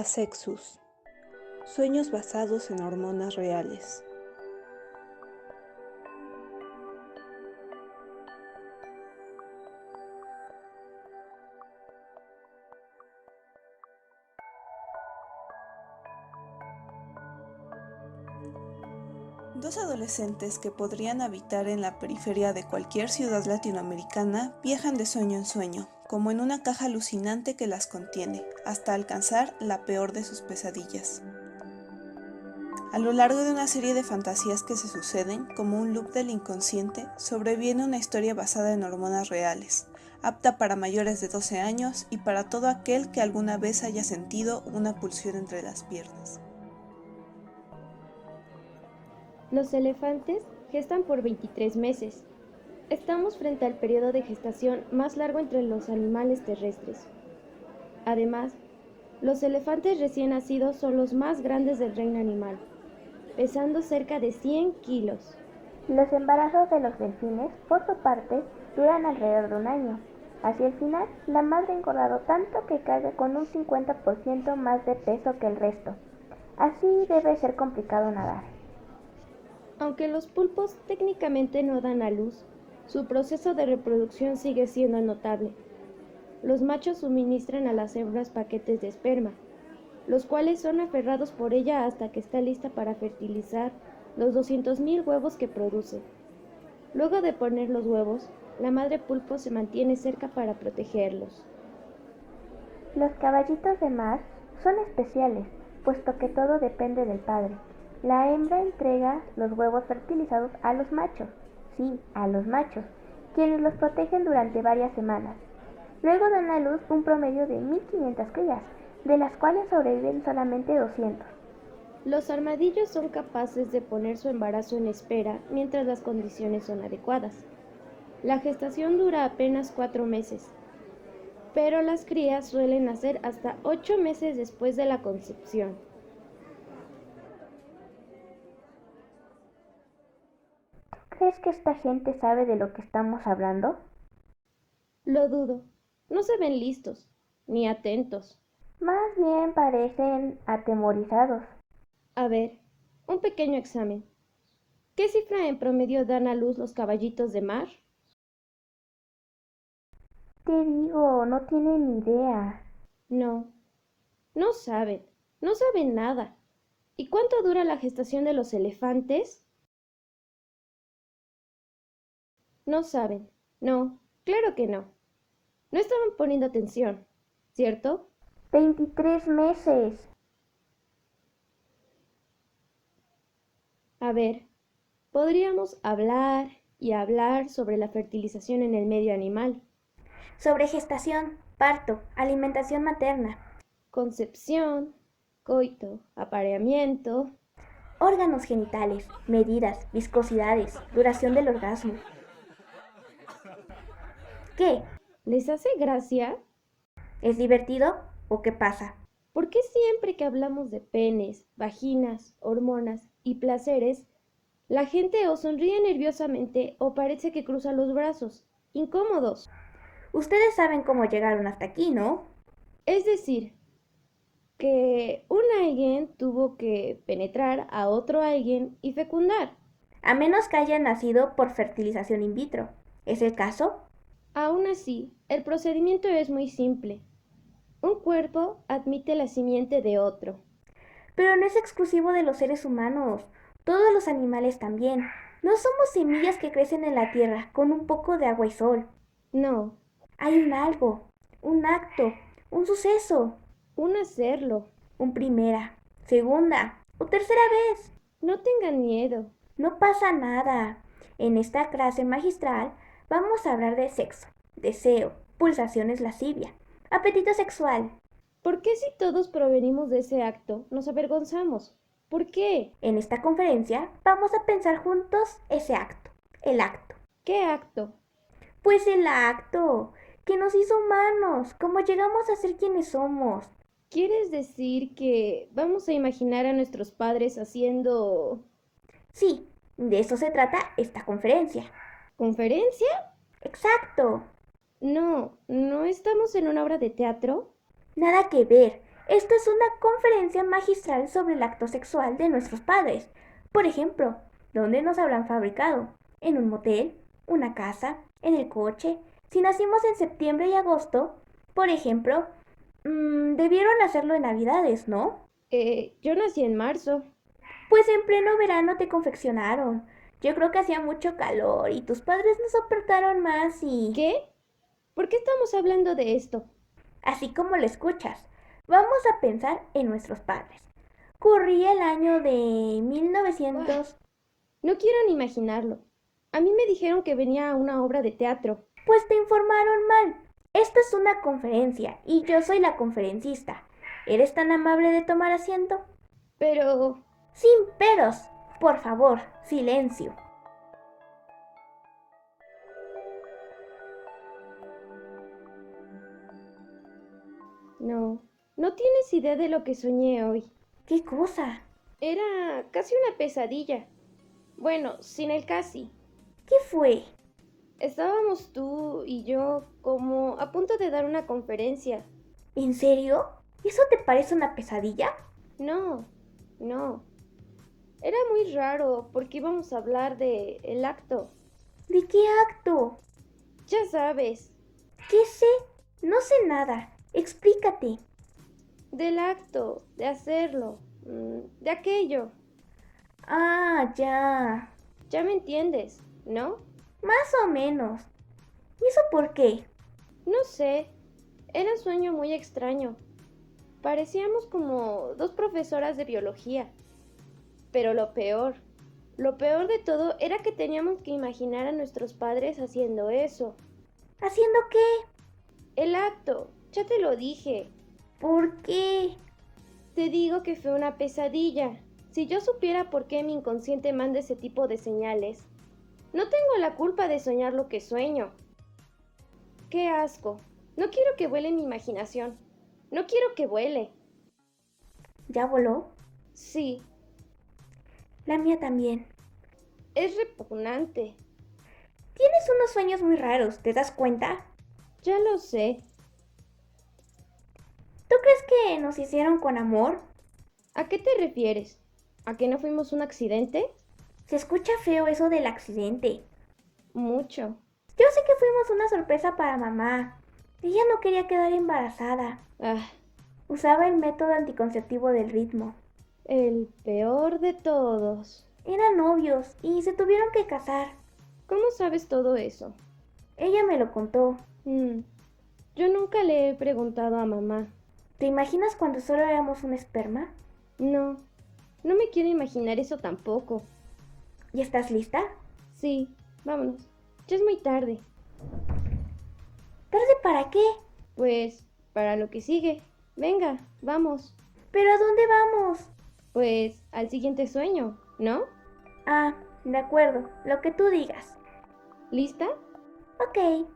Asexus. Sueños basados en hormonas reales. Dos adolescentes que podrían habitar en la periferia de cualquier ciudad latinoamericana viajan de sueño en sueño, como en una caja alucinante que las contiene, hasta alcanzar la peor de sus pesadillas. A lo largo de una serie de fantasías que se suceden, como un loop del inconsciente, sobreviene una historia basada en hormonas reales, apta para mayores de 12 años y para todo aquel que alguna vez haya sentido una pulsión entre las piernas. Los elefantes gestan por 23 meses. Estamos frente al periodo de gestación más largo entre los animales terrestres. Además, los elefantes recién nacidos son los más grandes del reino animal, pesando cerca de 100 kilos. Los embarazos de los delfines, por su parte, duran alrededor de un año. Hacia el final, la madre ha engordado tanto que cae con un 50% más de peso que el resto. Así debe ser complicado nadar. Aunque los pulpos técnicamente no dan a luz, su proceso de reproducción sigue siendo notable. Los machos suministran a las hembras paquetes de esperma, los cuales son aferrados por ella hasta que está lista para fertilizar los 200.000 huevos que produce. Luego de poner los huevos, la madre pulpo se mantiene cerca para protegerlos. Los caballitos de mar son especiales, puesto que todo depende del padre. La hembra entrega los huevos fertilizados a los machos, a los machos, quienes los protegen durante varias semanas. Luego dan a luz un promedio de 1.500 crías, de las cuales sobreviven solamente 200. Los armadillos son capaces de poner su embarazo en espera mientras las condiciones son adecuadas. La gestación dura apenas cuatro meses, pero las crías suelen nacer hasta ocho meses después de la concepción. ¿Crees que esta gente sabe de lo que estamos hablando? Lo dudo. No se ven listos, ni atentos. Más bien parecen atemorizados. A ver, un pequeño examen. ¿Qué cifra en promedio dan a luz los caballitos de mar? Te digo, no tienen idea. No, no saben, no saben nada. ¿Y cuánto dura la gestación de los elefantes? No saben. No, claro que no. No estaban poniendo atención, ¿cierto? 23 meses. A ver, podríamos hablar y hablar sobre la fertilización en el medio animal, Sobre gestación, parto, alimentación materna, concepción, coito, apareamiento. órganos genitales, medidas, viscosidades, duración del orgasmo. ¿Qué? ¿Les hace gracia? ¿Es divertido o qué pasa? ¿Por qué siempre que hablamos de penes, vaginas, hormonas y placeres, la gente o sonríe nerviosamente o parece que cruza los brazos, incómodos? Ustedes saben cómo llegaron hasta aquí, ¿no? Es decir, que un alguien tuvo que penetrar a otro alguien y fecundar. A menos que hayan nacido por fertilización in vitro. ¿Es el caso? Aún así, el procedimiento es muy simple. Un cuerpo admite la simiente de otro. Pero no es exclusivo de los seres humanos. Todos los animales también. No somos semillas que crecen en la tierra con un poco de agua y sol. No, Hay un algo, un acto, un suceso, un hacerlo. un primera, segunda o tercera vez. No tengan miedo. No pasa nada. En esta clase magistral vamos a hablar de sexo, deseo, pulsaciones lascivia, apetito sexual. ¿Por qué si todos provenimos de ese acto nos avergonzamos? ¿Por qué? En esta conferencia vamos a pensar juntos ese acto, el acto. ¿Qué acto? Pues el acto que nos hizo humanos, como llegamos a ser quienes somos. ¿Quieres decir que vamos a imaginar a nuestros padres haciendo Sí, de eso se trata esta conferencia. Conferencia? Exacto. No, ¿no estamos en una obra de teatro? Nada que ver. Esto es una conferencia magistral sobre el acto sexual de nuestros padres. Por ejemplo, ¿dónde nos habrán fabricado? ¿En un motel? ¿Una casa? ¿En el coche? Si nacimos en septiembre y agosto, por ejemplo, mmm, debieron hacerlo en Navidades, ¿no? Eh, yo nací en marzo. Pues en pleno verano te confeccionaron. Yo creo que hacía mucho calor y tus padres no soportaron más y... ¿Qué? ¿Por qué estamos hablando de esto? Así como lo escuchas, vamos a pensar en nuestros padres. Corría el año de 1900... No quiero ni imaginarlo. A mí me dijeron que venía a una obra de teatro. Pues te informaron mal. Esta es una conferencia y yo soy la conferencista. ¿Eres tan amable de tomar asiento? Pero... Sin peros. Por favor, silencio. No, no tienes idea de lo que soñé hoy. ¿Qué cosa? Era casi una pesadilla. Bueno, sin el casi. ¿Qué fue? Estábamos tú y yo como a punto de dar una conferencia. ¿En serio? ¿Eso te parece una pesadilla? No, no. Era muy raro porque íbamos a hablar de el acto. ¿De qué acto? Ya sabes. ¿Qué sé? No sé nada. Explícate. Del acto, de hacerlo, mm, de aquello. Ah, ya. Ya me entiendes, ¿no? Más o menos. ¿Y eso por qué? No sé. Era un sueño muy extraño. Parecíamos como dos profesoras de biología. Pero lo peor, lo peor de todo era que teníamos que imaginar a nuestros padres haciendo eso. ¿Haciendo qué? El acto, ya te lo dije. ¿Por qué? Te digo que fue una pesadilla. Si yo supiera por qué mi inconsciente manda ese tipo de señales, no tengo la culpa de soñar lo que sueño. Qué asco. No quiero que vuele mi imaginación. No quiero que vuele. ¿Ya voló? Sí. La mía también. Es repugnante. Tienes unos sueños muy raros, ¿te das cuenta? Ya lo sé. ¿Tú crees que nos hicieron con amor? ¿A qué te refieres? ¿A que no fuimos un accidente? Se escucha feo eso del accidente. Mucho. Yo sé que fuimos una sorpresa para mamá. Ella no quería quedar embarazada. Ah, Usaba el método anticonceptivo del ritmo. El peor de todos. Eran novios y se tuvieron que casar. ¿Cómo sabes todo eso? Ella me lo contó. Mm, yo nunca le he preguntado a mamá. ¿Te imaginas cuando solo éramos un esperma? No, no me quiero imaginar eso tampoco. ¿Y estás lista? Sí, vámonos. Ya es muy tarde. ¿Tarde para qué? Pues, para lo que sigue. Venga, vamos. ¿Pero a dónde vamos? Pues, al siguiente sueño, ¿no? Ah, de acuerdo, lo que tú digas. ¿Lista? Ok.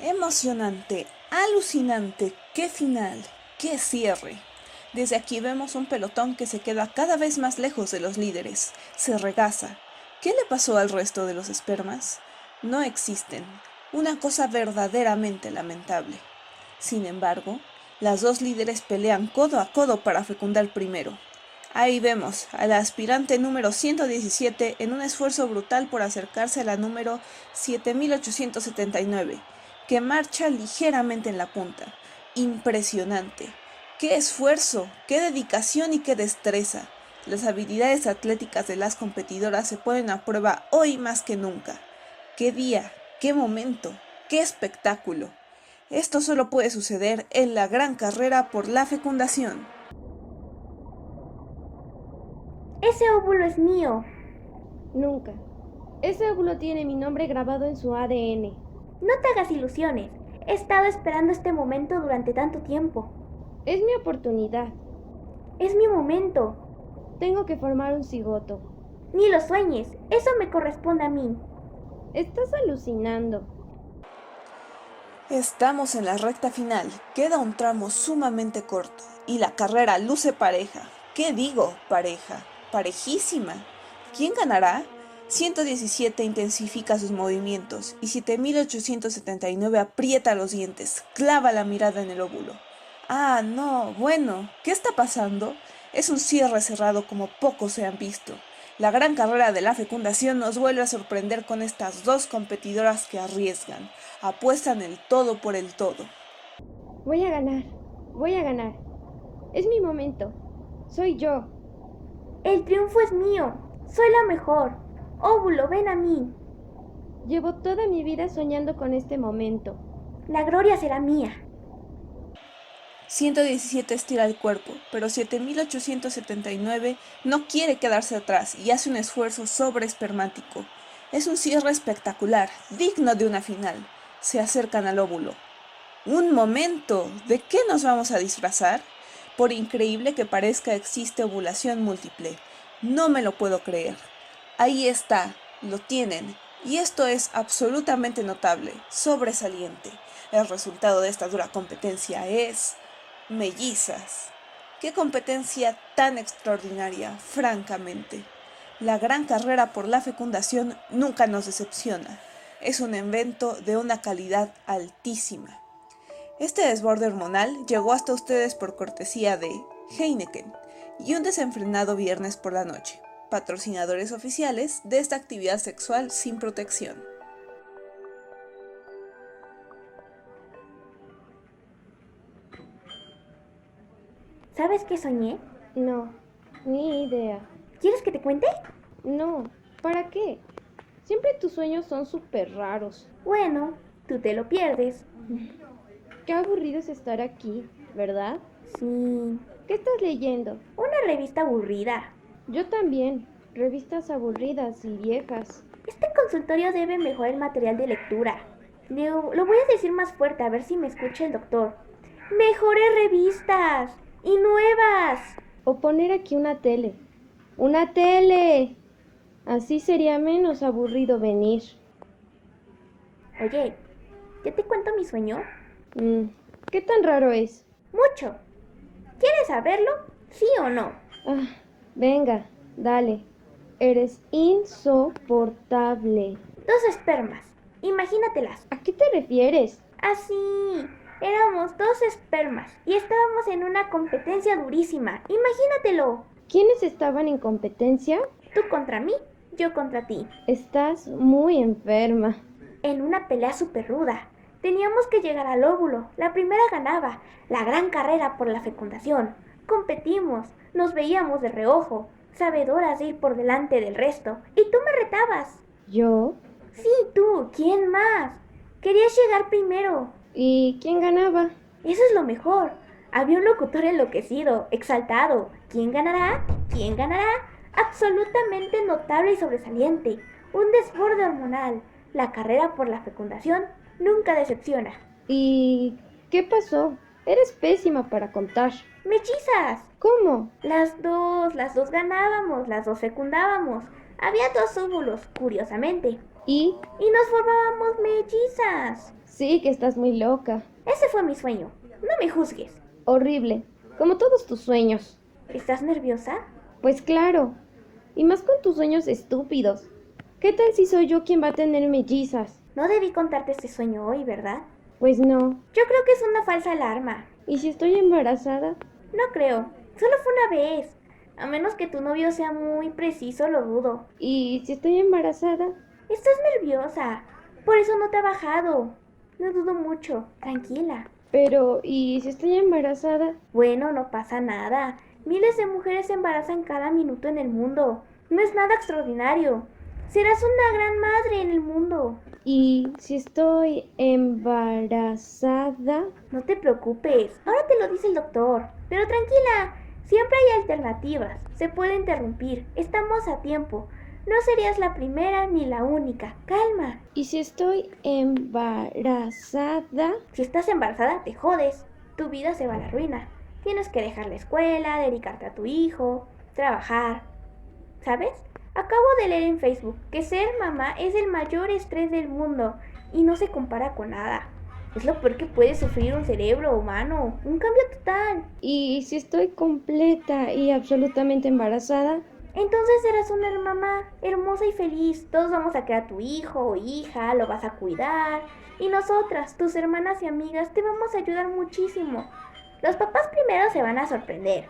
Emocionante, alucinante, qué final, qué cierre. Desde aquí vemos un pelotón que se queda cada vez más lejos de los líderes, se regaza. ¿Qué le pasó al resto de los espermas? No existen, una cosa verdaderamente lamentable. Sin embargo, las dos líderes pelean codo a codo para fecundar primero. Ahí vemos a la aspirante número 117 en un esfuerzo brutal por acercarse a la número 7879 que marcha ligeramente en la punta. Impresionante. ¡Qué esfuerzo! ¡Qué dedicación y qué destreza! Las habilidades atléticas de las competidoras se ponen a prueba hoy más que nunca. ¡Qué día! ¡Qué momento! ¡Qué espectáculo! Esto solo puede suceder en la gran carrera por la fecundación. Ese óvulo es mío. Nunca. Ese óvulo tiene mi nombre grabado en su ADN. No te hagas ilusiones. He estado esperando este momento durante tanto tiempo. Es mi oportunidad. Es mi momento. Tengo que formar un cigoto. Ni lo sueñes. Eso me corresponde a mí. Estás alucinando. Estamos en la recta final, queda un tramo sumamente corto y la carrera luce pareja. ¿Qué digo? Pareja, parejísima. ¿Quién ganará? 117 intensifica sus movimientos y 7879 aprieta los dientes, clava la mirada en el óvulo. Ah, no, bueno, ¿qué está pasando? Es un cierre cerrado como pocos se han visto. La gran carrera de la fecundación nos vuelve a sorprender con estas dos competidoras que arriesgan, apuestan el todo por el todo. Voy a ganar, voy a ganar. Es mi momento. Soy yo. El triunfo es mío. Soy la mejor. Óvulo, ven a mí. Llevo toda mi vida soñando con este momento. La gloria será mía. 117 estira el cuerpo, pero 7879 no quiere quedarse atrás y hace un esfuerzo sobreespermático. Es un cierre espectacular, digno de una final. Se acercan al óvulo. Un momento, ¿de qué nos vamos a disfrazar? Por increíble que parezca, existe ovulación múltiple. No me lo puedo creer. Ahí está, lo tienen, y esto es absolutamente notable, sobresaliente. El resultado de esta dura competencia es mellizas. Qué competencia tan extraordinaria, francamente. La gran carrera por la fecundación nunca nos decepciona. Es un evento de una calidad altísima. Este desborde hormonal llegó hasta ustedes por cortesía de Heineken y un desenfrenado viernes por la noche, patrocinadores oficiales de esta actividad sexual sin protección. ¿Sabes qué soñé? No, ni idea. ¿Quieres que te cuente? No, ¿para qué? Siempre tus sueños son súper raros. Bueno, tú te lo pierdes. Qué aburrido es estar aquí, ¿verdad? Sí. ¿Qué estás leyendo? Una revista aburrida. Yo también. Revistas aburridas y viejas. Este consultorio debe mejorar el material de lectura. Lo, lo voy a decir más fuerte a ver si me escucha el doctor. Mejores revistas y nuevas. O poner aquí una tele. ¡Una tele! Así sería menos aburrido venir. Oye, ¿ya te cuento mi sueño? Mm, ¿Qué tan raro es? Mucho. ¿Quieres saberlo? ¿Sí o no? Ah, venga, dale. Eres insoportable. Dos espermas. Imagínatelas. ¿A qué te refieres? Así. Éramos dos espermas y estábamos en una competencia durísima. Imagínatelo. ¿Quiénes estaban en competencia? Tú contra mí, yo contra ti. Estás muy enferma. En una pelea súper ruda. Teníamos que llegar al óvulo. La primera ganaba. La gran carrera por la fecundación. Competimos. Nos veíamos de reojo. Sabedoras de ir por delante del resto. Y tú me retabas. ¿Yo? Sí, tú. ¿Quién más? Querías llegar primero. ¿Y quién ganaba? Eso es lo mejor. Había un locutor enloquecido, exaltado. ¿Quién ganará? ¿Quién ganará? Absolutamente notable y sobresaliente. Un desborde hormonal. La carrera por la fecundación nunca decepciona. ¿Y qué pasó? Eres pésima para contar. ¡Mechizas! ¿Cómo? Las dos, las dos ganábamos, las dos fecundábamos. Había dos óvulos, curiosamente. ¿Y? Y nos formábamos mellizas. Sí, que estás muy loca. Ese fue mi sueño. No me juzgues. Horrible, como todos tus sueños. ¿Estás nerviosa? Pues claro. Y más con tus sueños estúpidos. ¿Qué tal si soy yo quien va a tener mellizas? No debí contarte este sueño hoy, ¿verdad? Pues no. Yo creo que es una falsa alarma. ¿Y si estoy embarazada? No creo. Solo fue una vez. A menos que tu novio sea muy preciso, lo dudo. ¿Y si estoy embarazada? Estás nerviosa. Por eso no te ha bajado. No dudo mucho. Tranquila. Pero, ¿y si estoy embarazada? Bueno, no pasa nada. Miles de mujeres se embarazan cada minuto en el mundo. No es nada extraordinario. Serás una gran madre en el mundo. ¿Y si estoy embarazada? No te preocupes. Ahora te lo dice el doctor. Pero tranquila. Siempre hay alternativas. Se puede interrumpir. Estamos a tiempo. No serías la primera ni la única. Calma. ¿Y si estoy embarazada? Si estás embarazada, te jodes. Tu vida se va a la ruina. Tienes que dejar la escuela, dedicarte a tu hijo, trabajar. ¿Sabes? Acabo de leer en Facebook que ser mamá es el mayor estrés del mundo y no se compara con nada. Es lo peor que puede sufrir un cerebro humano. Un cambio total. ¿Y si estoy completa y absolutamente embarazada? Entonces serás una mamá hermosa y feliz. Todos vamos a crear tu hijo o hija, lo vas a cuidar. Y nosotras, tus hermanas y amigas, te vamos a ayudar muchísimo. Los papás primero se van a sorprender.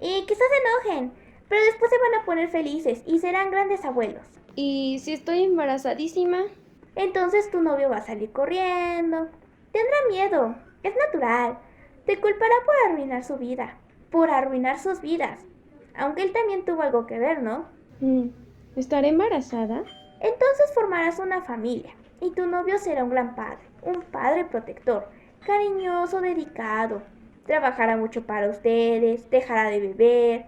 Y quizás se enojen, pero después se van a poner felices y serán grandes abuelos. ¿Y si estoy embarazadísima? Entonces tu novio va a salir corriendo. Tendrá miedo, es natural. Te culpará por arruinar su vida, por arruinar sus vidas. Aunque él también tuvo algo que ver, ¿no? Mm, ¿Estaré embarazada? Entonces formarás una familia y tu novio será un gran padre, un padre protector, cariñoso, dedicado. Trabajará mucho para ustedes, dejará de beber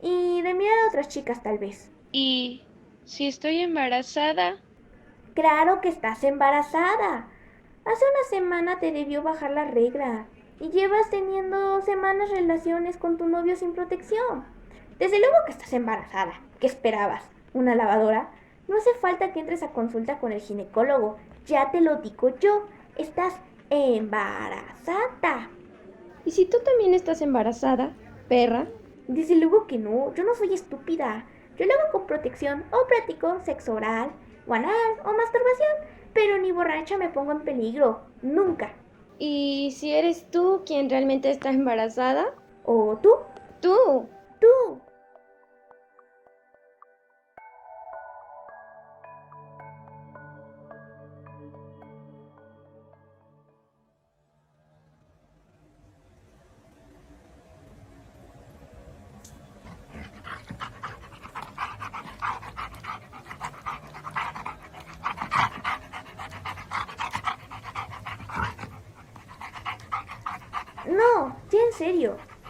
y de mirar a otras chicas tal vez. ¿Y si estoy embarazada? Claro que estás embarazada. Hace una semana te debió bajar la regla y llevas teniendo semanas relaciones con tu novio sin protección. Desde luego que estás embarazada. ¿Qué esperabas? ¿Una lavadora? No hace falta que entres a consulta con el ginecólogo. Ya te lo digo yo. Estás embarazada. ¿Y si tú también estás embarazada, perra? Desde luego que no. Yo no soy estúpida. Yo lo hago con protección o practico sexo oral, o anal o masturbación. Pero ni borracha me pongo en peligro. Nunca. ¿Y si eres tú quien realmente está embarazada? ¿O tú? Tú. Tú.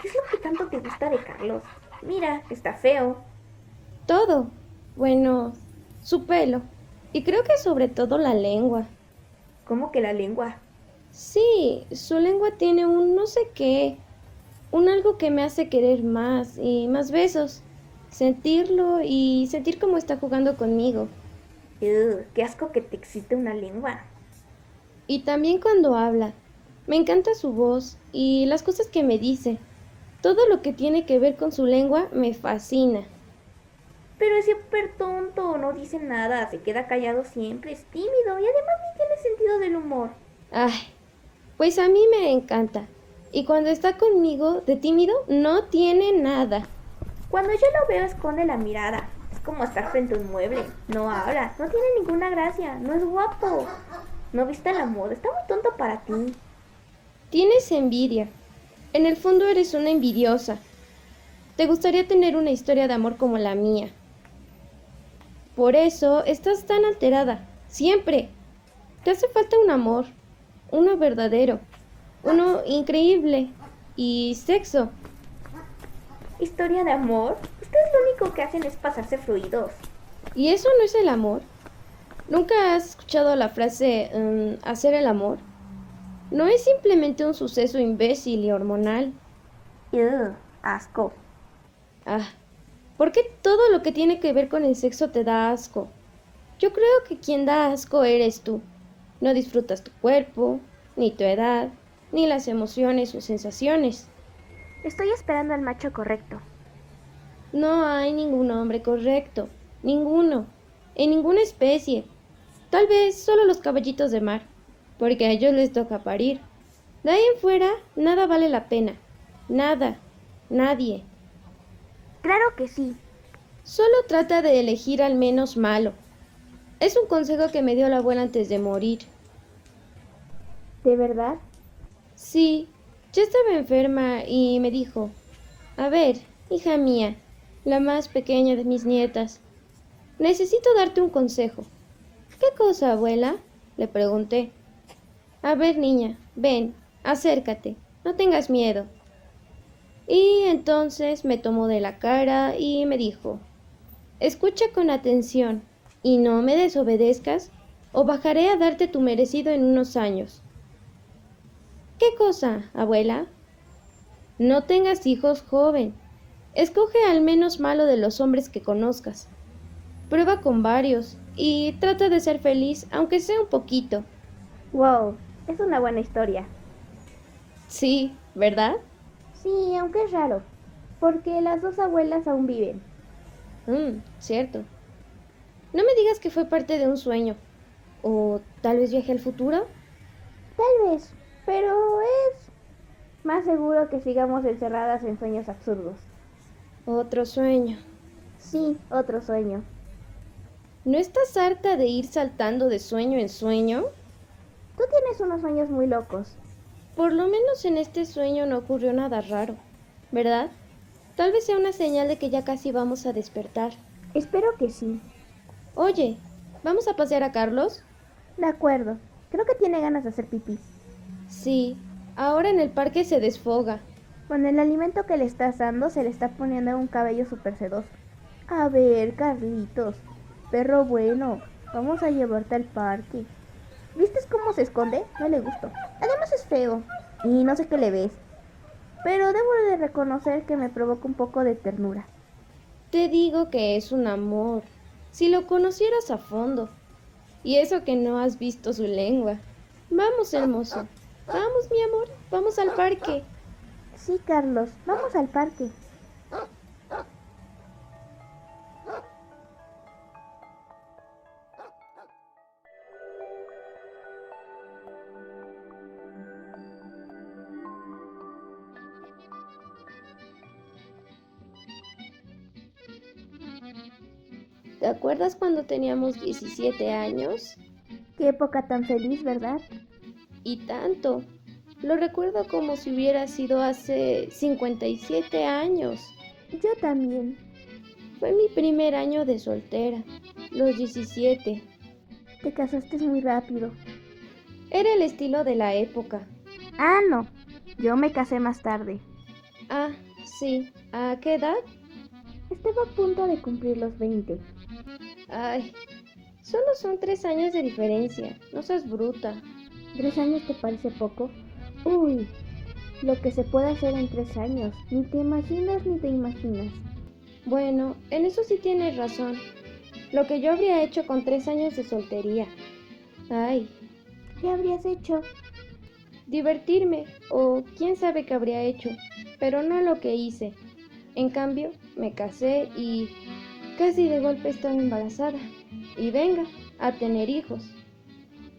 ¿Qué es lo que tanto te gusta de Carlos? Mira, está feo. Todo. Bueno, su pelo. Y creo que sobre todo la lengua. ¿Cómo que la lengua? Sí, su lengua tiene un no sé qué. Un algo que me hace querer más y más besos. Sentirlo y sentir cómo está jugando conmigo. Ugh, qué asco que te excite una lengua. Y también cuando habla. Me encanta su voz y las cosas que me dice. Todo lo que tiene que ver con su lengua me fascina. Pero es súper tonto, no dice nada, se queda callado siempre, es tímido y además ni tiene sentido del humor. Ay, pues a mí me encanta. Y cuando está conmigo de tímido, no tiene nada. Cuando yo lo veo esconde la mirada. Es como estar frente a un mueble. No habla, no tiene ninguna gracia, no es guapo. No viste la moda, está muy tonto para ti. Tienes envidia. En el fondo eres una envidiosa. Te gustaría tener una historia de amor como la mía. Por eso estás tan alterada. Siempre. Te hace falta un amor. Uno verdadero. Uno increíble. Y sexo. ¿Historia de amor? Ustedes lo único que hacen es pasarse fluidos. ¿Y eso no es el amor? ¿Nunca has escuchado la frase um, hacer el amor? No es simplemente un suceso imbécil y hormonal. Ugh, asco. Ah, ¿por qué todo lo que tiene que ver con el sexo te da asco? Yo creo que quien da asco eres tú. No disfrutas tu cuerpo, ni tu edad, ni las emociones o sensaciones. Estoy esperando al macho correcto. No hay ningún hombre correcto, ninguno, en ninguna especie. Tal vez solo los caballitos de mar porque a ellos les toca parir. De ahí en fuera, nada vale la pena. Nada. Nadie. Claro que sí. Solo trata de elegir al menos malo. Es un consejo que me dio la abuela antes de morir. ¿De verdad? Sí, yo estaba enferma y me dijo, a ver, hija mía, la más pequeña de mis nietas, necesito darte un consejo. ¿Qué cosa, abuela? le pregunté. A ver, niña, ven, acércate, no tengas miedo. Y entonces me tomó de la cara y me dijo, escucha con atención y no me desobedezcas o bajaré a darte tu merecido en unos años. ¿Qué cosa, abuela? No tengas hijos joven. Escoge al menos malo de los hombres que conozcas. Prueba con varios y trata de ser feliz, aunque sea un poquito. Wow, Es una buena historia. Sí, ¿verdad? Sí, aunque es raro, porque las dos abuelas aún viven. Mm, cierto. No me digas que fue parte de un sueño. ¿O tal vez viaje al futuro? Tal vez, pero es más seguro que sigamos encerradas en sueños absurdos. Otro sueño. Sí, otro sueño. ¿No estás harta de ir saltando de sueño en sueño? Tú tienes unos sueños muy locos. Por lo menos en este sueño no ocurrió nada raro, ¿verdad? Tal vez sea una señal de que ya casi vamos a despertar. Espero que sí. Oye, ¿vamos a pasear a Carlos? De acuerdo. Creo que tiene ganas de hacer pipí. Sí, ahora en el parque se desfoga. Con el alimento que le estás dando se le está poniendo un cabello súper sedoso. A ver, Carlitos, perro bueno, vamos a llevarte al parque. ¿Viste cómo se esconde? No le gustó. Además es feo. Y no sé qué le ves. Pero debo de reconocer que me provoca un poco de ternura. Te digo que es un amor. Si lo conocieras a fondo. Y eso que no has visto su lengua. Vamos, hermoso. Vamos, mi amor. Vamos al parque. Sí, Carlos, vamos al parque. ¿Te acuerdas cuando teníamos 17 años? Qué época tan feliz, ¿verdad? Y tanto. Lo recuerdo como si hubiera sido hace 57 años. Yo también. Fue mi primer año de soltera, los 17. Te casaste muy rápido. Era el estilo de la época. Ah, no. Yo me casé más tarde. Ah, sí. ¿A qué edad? Estaba a punto de cumplir los 20. Ay, solo son tres años de diferencia. No seas bruta. ¿Tres años te parece poco? Uy, lo que se puede hacer en tres años. Ni te imaginas ni te imaginas. Bueno, en eso sí tienes razón. Lo que yo habría hecho con tres años de soltería. Ay. ¿Qué habrías hecho? Divertirme, o quién sabe qué habría hecho, pero no lo que hice. En cambio, me casé y casi de golpe estaba embarazada. Y venga, a tener hijos.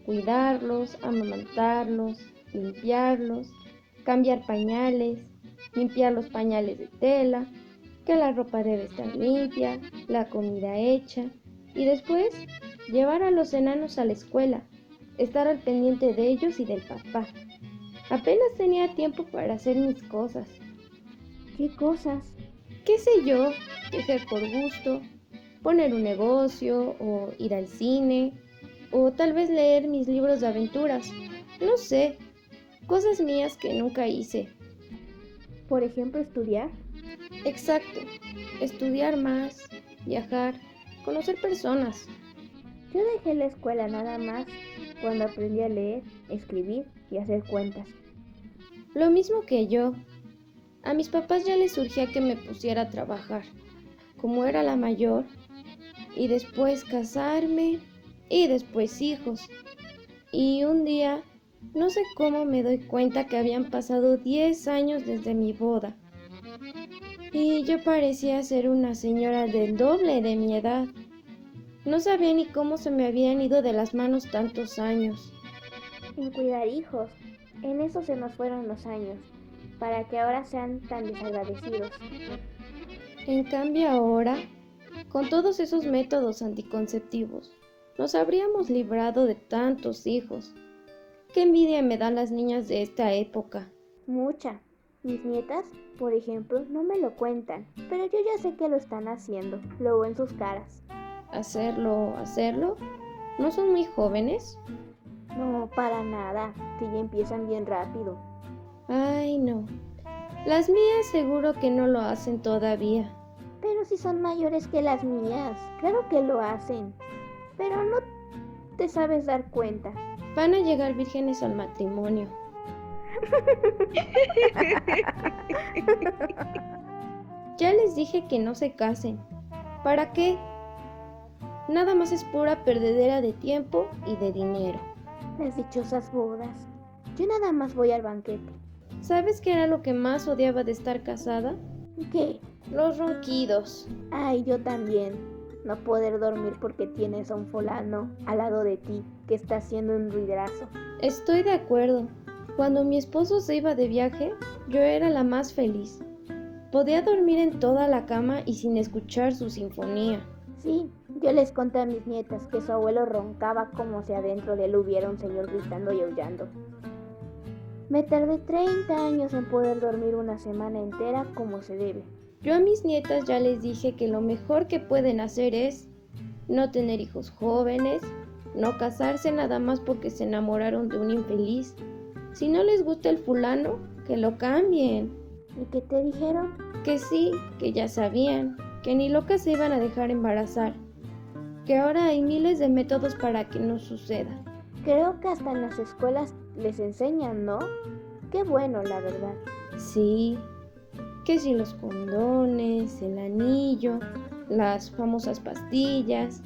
Cuidarlos, amamantarlos, limpiarlos, cambiar pañales, limpiar los pañales de tela, que la ropa debe estar limpia, la comida hecha, y después llevar a los enanos a la escuela, estar al pendiente de ellos y del papá. Apenas tenía tiempo para hacer mis cosas. ¿Qué cosas? ¿Qué sé yo? Tejer por gusto, poner un negocio o ir al cine, o tal vez leer mis libros de aventuras. No sé, cosas mías que nunca hice. Por ejemplo, estudiar. Exacto, estudiar más, viajar, conocer personas. Yo dejé la escuela nada más cuando aprendí a leer, escribir y hacer cuentas. Lo mismo que yo. A mis papás ya les surgía que me pusiera a trabajar, como era la mayor, y después casarme, y después hijos. Y un día, no sé cómo me doy cuenta que habían pasado 10 años desde mi boda. Y yo parecía ser una señora del doble de mi edad. No sabía ni cómo se me habían ido de las manos tantos años. En cuidar hijos, en eso se nos fueron los años, para que ahora sean tan desagradecidos. En cambio ahora, con todos esos métodos anticonceptivos, nos habríamos librado de tantos hijos. Qué envidia me dan las niñas de esta época. Mucha. Mis nietas, por ejemplo, no me lo cuentan, pero yo ya sé que lo están haciendo, lo veo en sus caras. ¿Hacerlo, hacerlo? ¿No son muy jóvenes? No, para nada, que ya empiezan bien rápido. Ay, no. Las mías seguro que no lo hacen todavía. Pero si son mayores que las mías, claro que lo hacen. Pero no te sabes dar cuenta. Van a llegar vírgenes al matrimonio. ya les dije que no se casen. ¿Para qué? Nada más es pura perdedera de tiempo y de dinero. Las dichosas bodas. Yo nada más voy al banquete. ¿Sabes qué era lo que más odiaba de estar casada? ¿Qué? Los ronquidos. Ay, yo también. No poder dormir porque tienes a un fulano al lado de ti que está haciendo un ruidazo. Estoy de acuerdo. Cuando mi esposo se iba de viaje, yo era la más feliz. Podía dormir en toda la cama y sin escuchar su sinfonía. Sí, yo les conté a mis nietas que su abuelo roncaba como si adentro de él hubiera un señor gritando y aullando. Me tardé 30 años en poder dormir una semana entera como se debe. Yo a mis nietas ya les dije que lo mejor que pueden hacer es no tener hijos jóvenes, no casarse nada más porque se enamoraron de un infeliz. Si no les gusta el fulano, que lo cambien. ¿Y qué te dijeron? Que sí, que ya sabían, que ni locas se iban a dejar embarazar, que ahora hay miles de métodos para que no suceda. Creo que hasta en las escuelas les enseñan, ¿no? Qué bueno, la verdad. Sí, que si los condones, el anillo, las famosas pastillas,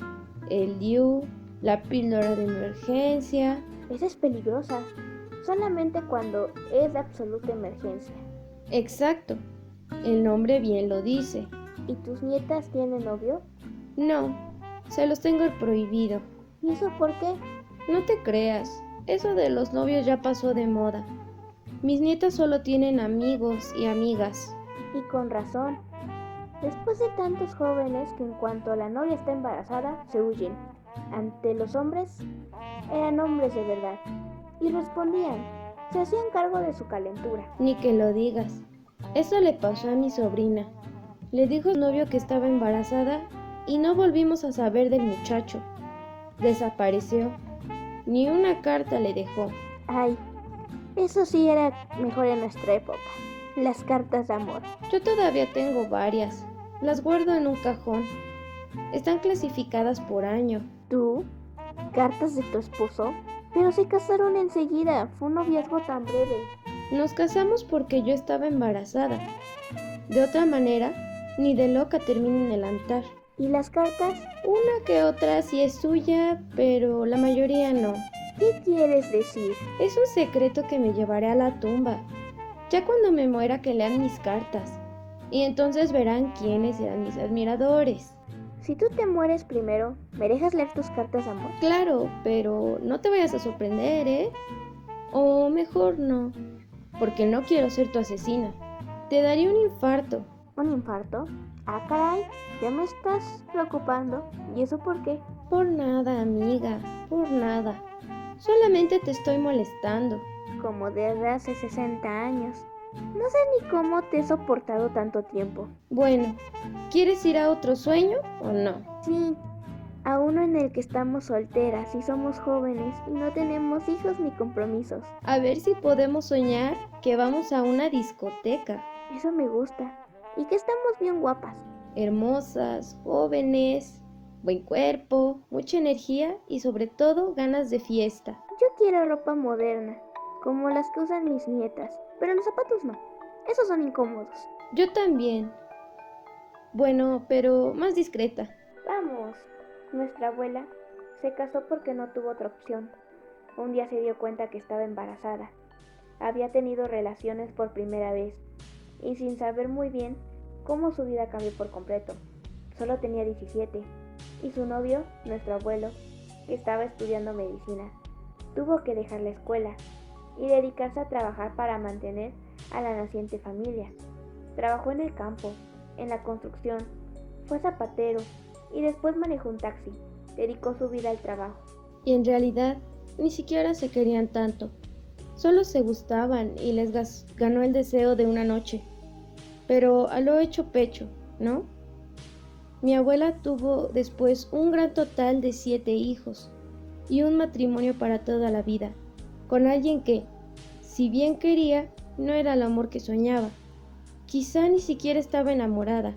el DIU, la píldora de emergencia. Esa es peligrosa, solamente cuando es de absoluta emergencia. Exacto, el nombre bien lo dice. ¿Y tus nietas tienen novio? No, se los tengo prohibido. ¿Y eso por qué? No te creas, eso de los novios ya pasó de moda. Mis nietas solo tienen amigos y amigas. Y con razón. Después de tantos jóvenes que en cuanto la novia está embarazada, se huyen. Ante los hombres, eran hombres de verdad. Y respondían, se hacían cargo de su calentura. Ni que lo digas. Eso le pasó a mi sobrina. Le dijo al novio que estaba embarazada y no volvimos a saber del muchacho. Desapareció. Ni una carta le dejó. Ay, eso sí era mejor en nuestra época. Las cartas de amor. Yo todavía tengo varias. Las guardo en un cajón. Están clasificadas por año. ¿Tú? ¿Cartas de tu esposo? Pero se casaron enseguida. Fue un noviazgo tan breve. Nos casamos porque yo estaba embarazada. De otra manera, ni de loca termino en el altar. ¿Y las cartas? Una que otra sí es suya, pero la mayoría no. ¿Qué quieres decir? Es un secreto que me llevaré a la tumba. Ya cuando me muera que lean mis cartas. Y entonces verán quiénes eran mis admiradores. Si tú te mueres primero, ¿me dejas leer tus cartas amor? Claro, pero no te vayas a sorprender, ¿eh? O mejor no, porque no quiero ser tu asesina. Te daría un infarto. ¿Un infarto? Ah, caray, ya me estás preocupando. ¿Y eso por qué? Por nada, amiga, por nada. Solamente te estoy molestando. Como desde hace 60 años. No sé ni cómo te he soportado tanto tiempo. Bueno, ¿quieres ir a otro sueño o no? Sí, a uno en el que estamos solteras y somos jóvenes y no tenemos hijos ni compromisos. A ver si podemos soñar que vamos a una discoteca. Eso me gusta. Y que estamos bien guapas. Hermosas, jóvenes, buen cuerpo, mucha energía y sobre todo ganas de fiesta. Yo quiero ropa moderna, como las que usan mis nietas, pero los zapatos no. Esos son incómodos. Yo también. Bueno, pero más discreta. Vamos. Nuestra abuela se casó porque no tuvo otra opción. Un día se dio cuenta que estaba embarazada. Había tenido relaciones por primera vez y sin saber muy bien cómo su vida cambió por completo. Solo tenía 17 y su novio, nuestro abuelo, que estaba estudiando medicina, tuvo que dejar la escuela y dedicarse a trabajar para mantener a la naciente familia. Trabajó en el campo, en la construcción, fue zapatero y después manejó un taxi. Dedicó su vida al trabajo. Y en realidad ni siquiera se querían tanto. Solo se gustaban y les ganó el deseo de una noche. Pero a lo hecho pecho, ¿no? Mi abuela tuvo después un gran total de siete hijos y un matrimonio para toda la vida, con alguien que, si bien quería, no era el amor que soñaba. Quizá ni siquiera estaba enamorada,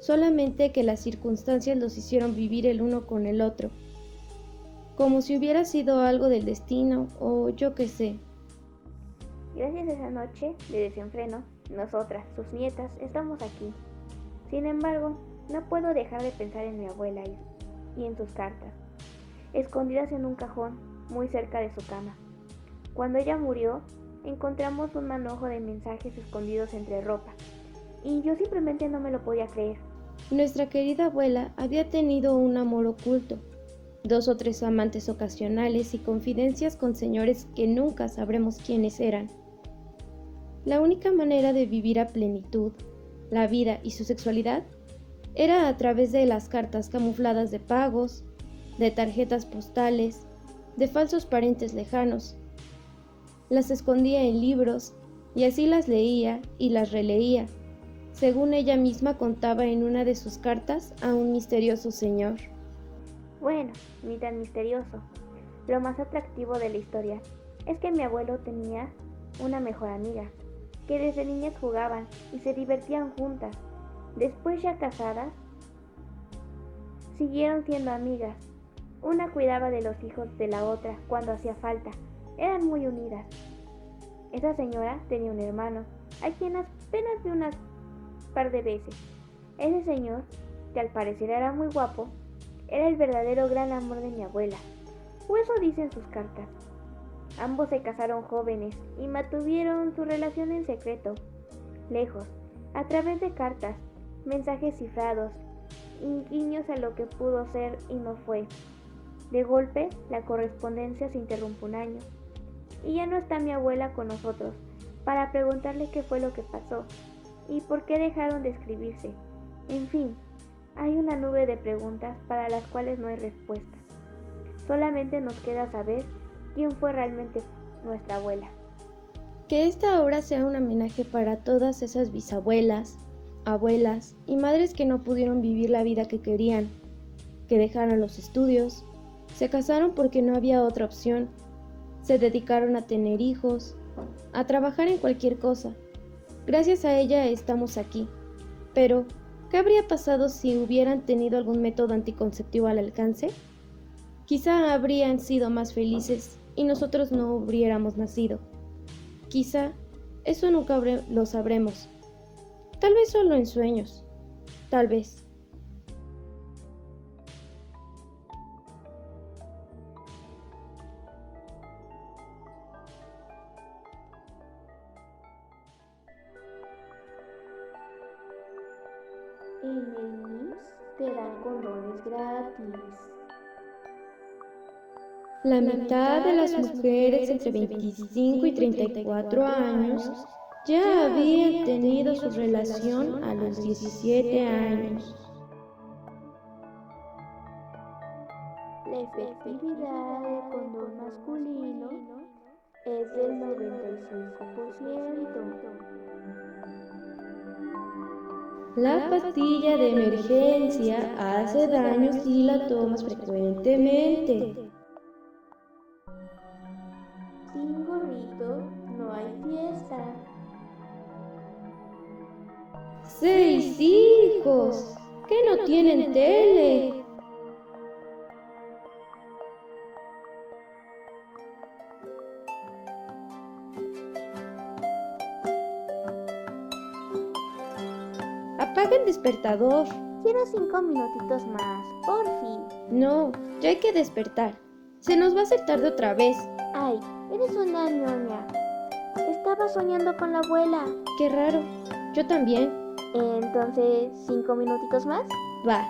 solamente que las circunstancias los hicieron vivir el uno con el otro, como si hubiera sido algo del destino o yo qué sé. Gracias a esa noche de desenfreno, nosotras, sus nietas, estamos aquí. Sin embargo, no puedo dejar de pensar en mi abuela y, en sus cartas, escondidas en un cajón muy cerca de su cama. Cuando ella murió, encontramos un manojo de mensajes escondidos entre ropa, y yo simplemente no me lo podía creer. Nuestra querida abuela había tenido un amor oculto, dos o tres amantes ocasionales y confidencias con señores que nunca sabremos quiénes eran. La única manera de vivir a plenitud la vida y su sexualidad era a través de las cartas camufladas de pagos, de tarjetas postales, de falsos parientes lejanos. Las escondía en libros y así las leía y las releía, según ella misma contaba en una de sus cartas a un misterioso señor. Bueno, ni tan misterioso. Lo más atractivo de la historia es que mi abuelo tenía una mejor amiga, que desde niñas jugaban y se divertían juntas. Después ya casadas, siguieron siendo amigas. Una cuidaba de los hijos de la otra cuando hacía falta. Eran muy unidas. Esa señora tenía un hermano, a quien apenas vi unas par de veces. Ese señor, que al parecer era muy guapo, era el verdadero gran amor de mi abuela. O eso dicen sus cartas. Ambos se casaron jóvenes y mantuvieron su relación en secreto, lejos, a través de cartas, mensajes cifrados y guiños a lo que pudo ser y no fue. De golpe, la correspondencia se interrumpe un año y ya no está mi abuela con nosotros para preguntarle qué fue lo que pasó y por qué dejaron de escribirse. En fin, hay una nube de preguntas para las cuales no hay respuestas. Solamente nos queda saber quién fue realmente nuestra abuela. Que esta obra sea un homenaje para todas esas bisabuelas, abuelas y madres que no pudieron vivir la vida que querían, que dejaron los estudios, se casaron porque no había otra opción, se dedicaron a tener hijos, a trabajar en cualquier cosa. Gracias a ella estamos aquí. Pero, ¿qué habría pasado si hubieran tenido algún método anticonceptivo al alcance? Quizá habrían sido más felices y nosotros no hubiéramos nacido. Quizá eso nunca lo sabremos. Tal vez solo en sueños. Tal vez. La mitad de las mujeres entre 25 y 34 años ya habían tenido su relación a los 17 años. La efectividad del condón masculino es del 95%. La pastilla de emergencia hace daño si la tomas frecuentemente. Seis hijos que no tienen tele. Apaga el despertador. Quiero cinco minutitos más, por fin. No, ya hay que despertar. Se nos va a hacer tarde otra vez. Ay, eres una ñoña. Estaba soñando con la abuela. Qué raro. Yo también. Entonces, ¿cinco minutitos más? Va.